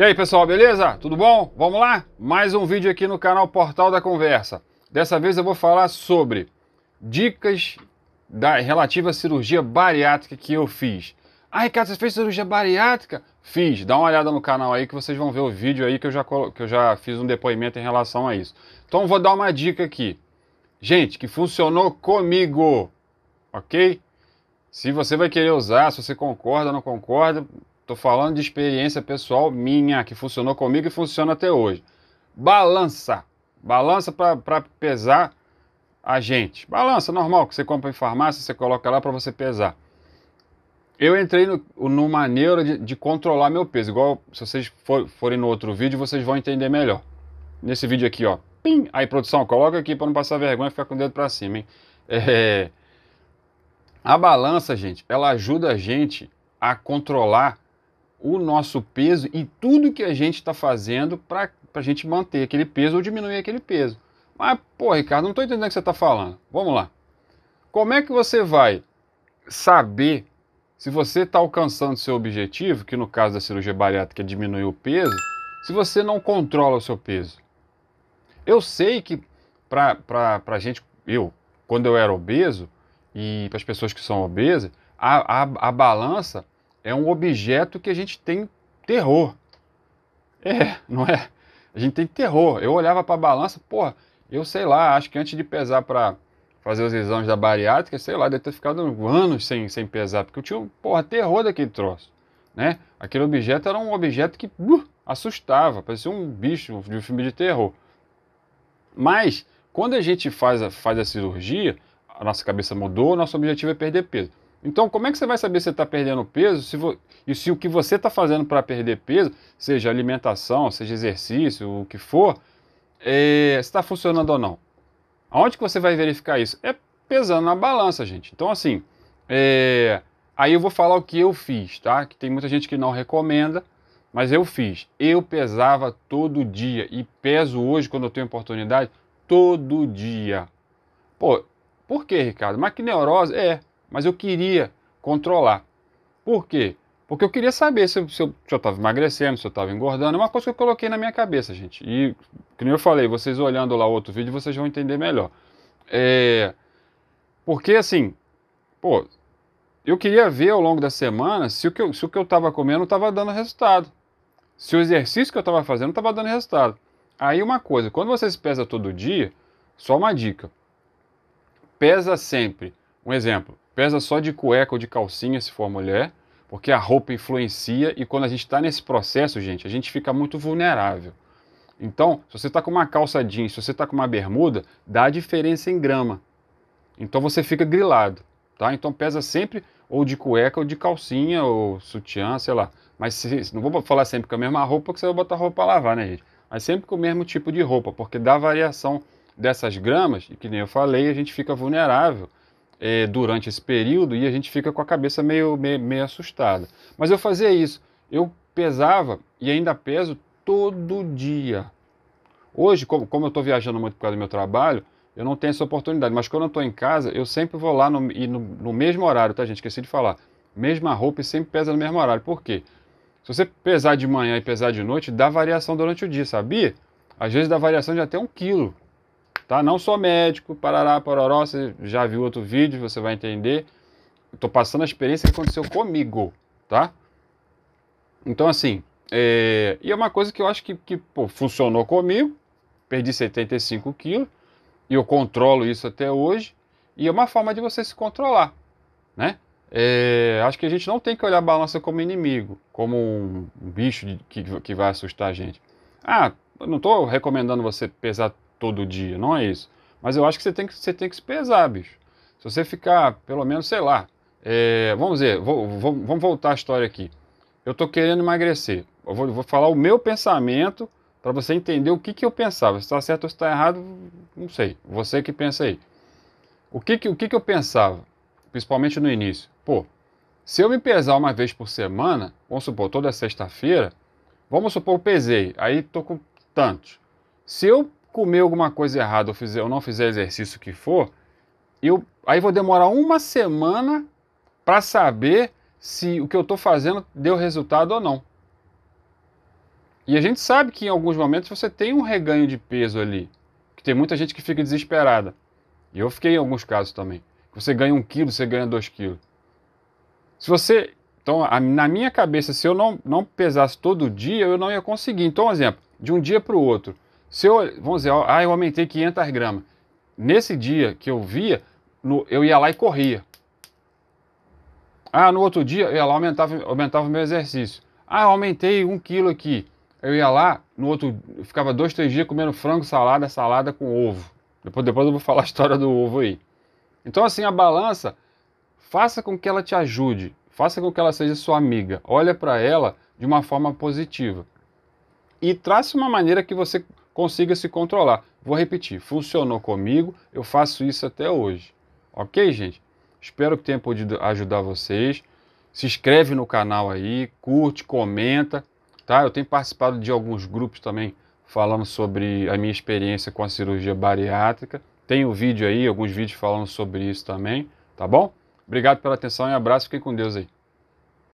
E aí pessoal, beleza? Tudo bom? Vamos lá? Mais um vídeo aqui no canal Portal da Conversa. Dessa vez eu vou falar sobre dicas da relativa à cirurgia bariátrica que eu fiz. Ah, Ricardo, você fez cirurgia bariátrica? Fiz. Dá uma olhada no canal aí que vocês vão ver o vídeo aí que eu já, que eu já fiz um depoimento em relação a isso. Então vou dar uma dica aqui. Gente, que funcionou comigo, ok? Se você vai querer usar, se você concorda ou não concorda, Estou falando de experiência pessoal minha, que funcionou comigo e funciona até hoje. Balança. Balança para pesar a gente. Balança normal, que você compra em farmácia, você coloca lá para você pesar. Eu entrei no, numa neura de, de, controlar meu peso. Igual se vocês for, forem no outro vídeo, vocês vão entender melhor. Nesse vídeo aqui, ó. Pim! Aí, produção, coloca aqui para não passar vergonha e ficar com o dedo para cima, hein? É... A balança, gente, ela ajuda a gente a controlar o nosso peso e tudo que a gente está fazendo para a gente manter aquele peso ou diminuir aquele peso. Mas, pô, Ricardo, não estou entendendo o que você está falando. Vamos lá. Como é que você vai saber se você está alcançando seu objetivo, que no caso da cirurgia bariátrica é diminuir o peso, se você não controla o seu peso? Eu sei que para a gente, eu, quando eu era obeso, e para as pessoas que são obesas, a, a, a balança é um objeto que a gente tem terror. É, não é? A gente tem terror. Eu olhava para a balança, porra, eu sei lá, acho que antes de pesar para fazer os exames da bariátrica, sei lá, deve ter ficado anos sem, sem pesar, porque eu tinha, porra, terror daquele troço, né? Aquele objeto era um objeto que uh, assustava, parecia um bicho de um filme de terror. Mas, quando a gente faz a, faz a cirurgia, a nossa cabeça mudou, nosso objetivo é perder peso. Então, como é que você vai saber se você está perdendo peso se vo... e se o que você está fazendo para perder peso, seja alimentação, seja exercício, o que for, é... está funcionando ou não? Aonde que você vai verificar isso? É pesando na balança, gente. Então, assim, é... aí eu vou falar o que eu fiz, tá? Que tem muita gente que não recomenda, mas eu fiz. Eu pesava todo dia e peso hoje, quando eu tenho oportunidade, todo dia. Pô, por que, Ricardo? Mas que neurose? É, mas eu queria controlar. Por quê? Porque eu queria saber se, eu estava emagrecendo, se eu estava engordando. É uma coisa que eu coloquei na minha cabeça, gente. E, como eu falei, vocês olhando lá outro vídeo, vocês vão entender melhor. É, porque, assim, pô, eu queria ver ao longo da semana se o que eu, se o que eu estava comendo estava dando resultado. Se o exercício que eu estava fazendo estava dando resultado. Aí uma coisa, quando você se pesa todo dia, só uma dica. Pesa sempre. Um exemplo, Pesa só de cueca ou de calcinha se for mulher, porque a roupa influencia e quando a gente está nesse processo, gente, a gente fica muito vulnerável. Então, se você está com uma calça jeans, se você está com uma bermuda, dá a diferença em grama. Então você fica grilado, tá? Então pesa sempre ou de cueca ou de calcinha ou sutiã, sei lá. Mas se, não vou falar sempre com a mesma roupa que você vai botar roupa para lavar, né, gente? Mas sempre com o mesmo tipo de roupa, porque dá variação dessas gramas, e que nem eu falei, a gente fica vulnerável é, durante esse período e a gente fica com a cabeça meio, meio, meio assustada. Mas eu fazia isso, eu pesava e ainda peso todo dia. Hoje, como, como eu estou viajando muito por causa do meu trabalho, eu não tenho essa oportunidade, mas quando eu estou em casa, eu sempre vou lá no, e no, no mesmo horário, tá gente? Esqueci de falar. Mesma roupa e sempre pesa no mesmo horário. Por quê? Se você pesar de manhã e pesar de noite, dá variação durante o dia, sabia? Às vezes dá variação de até um quilo tá? Não sou médico, parará, pororó, você já viu outro vídeo, você vai entender. Estou passando a experiência que aconteceu comigo, tá? Então, assim, é... e é uma coisa que eu acho que, que pô, funcionou comigo, perdi 75 quilos, e eu controlo isso até hoje, e é uma forma de você se controlar, né? É, acho que a gente não tem que olhar a balança como inimigo, como um bicho que, que vai assustar a gente. Ah, eu não estou recomendando você pesar todo dia, não é isso. Mas eu acho que você tem que, você tem que se pesar, bicho. Se você ficar, pelo menos, sei lá, é, vamos dizer, vou, vou, vamos voltar à história aqui. Eu estou querendo emagrecer. Eu vou, vou, falar o meu pensamento para você entender o que, que eu pensava. Se está certo ou se está errado, não sei. Você que pensa aí. O que, que, o que, que eu pensava, principalmente no início? Pô, se eu me pesar uma vez por semana, vamos supor, toda sexta-feira, vamos supor, eu pesei, aí estou com tantos. Se eu comer alguma coisa errada ou, fizer, ou não fizer exercício que for, eu aí vou demorar uma semana para saber se o que eu estou fazendo deu resultado ou não. E a gente sabe que em alguns momentos você tem um reganho de peso ali. Que tem muita gente que fica desesperada. E eu fiquei em alguns casos também. Você ganha um quilo, você ganha dois quilos. Se você. Então, a, na minha cabeça, se eu não, não pesasse todo dia, eu não ia conseguir. Então, um exemplo, de um dia para o outro. Se eu, vamos dizer, ah, eu aumentei 500 gramas. Nesse dia que eu via, no, eu ia lá e corria. Ah, no outro dia eu ia lá aumentava, aumentava o meu exercício. Ah, eu aumentei um quilo aqui. Eu ia lá, no outro, ficava dois, três dias comendo frango, salada, salada com ovo. Depois, depois eu vou falar a história do ovo aí. Então, assim, a balança, faça com que ela te ajude, faça com que ela seja sua amiga. Olha para ela de uma forma positiva. E trace uma maneira que você consiga se controlar. Vou repetir, funcionou comigo, eu faço isso até hoje. Ok, gente? Espero que tenha podido ajudar vocês. Se inscreve no canal aí, curte, comenta, tá? Eu tenho participado de alguns grupos também falando sobre a minha experiência com a cirurgia bariátrica. Tem o um vídeo aí, alguns vídeos falando sobre isso também, tá bom? Obrigado pela atenção e abraço, fiquem com Deus aí.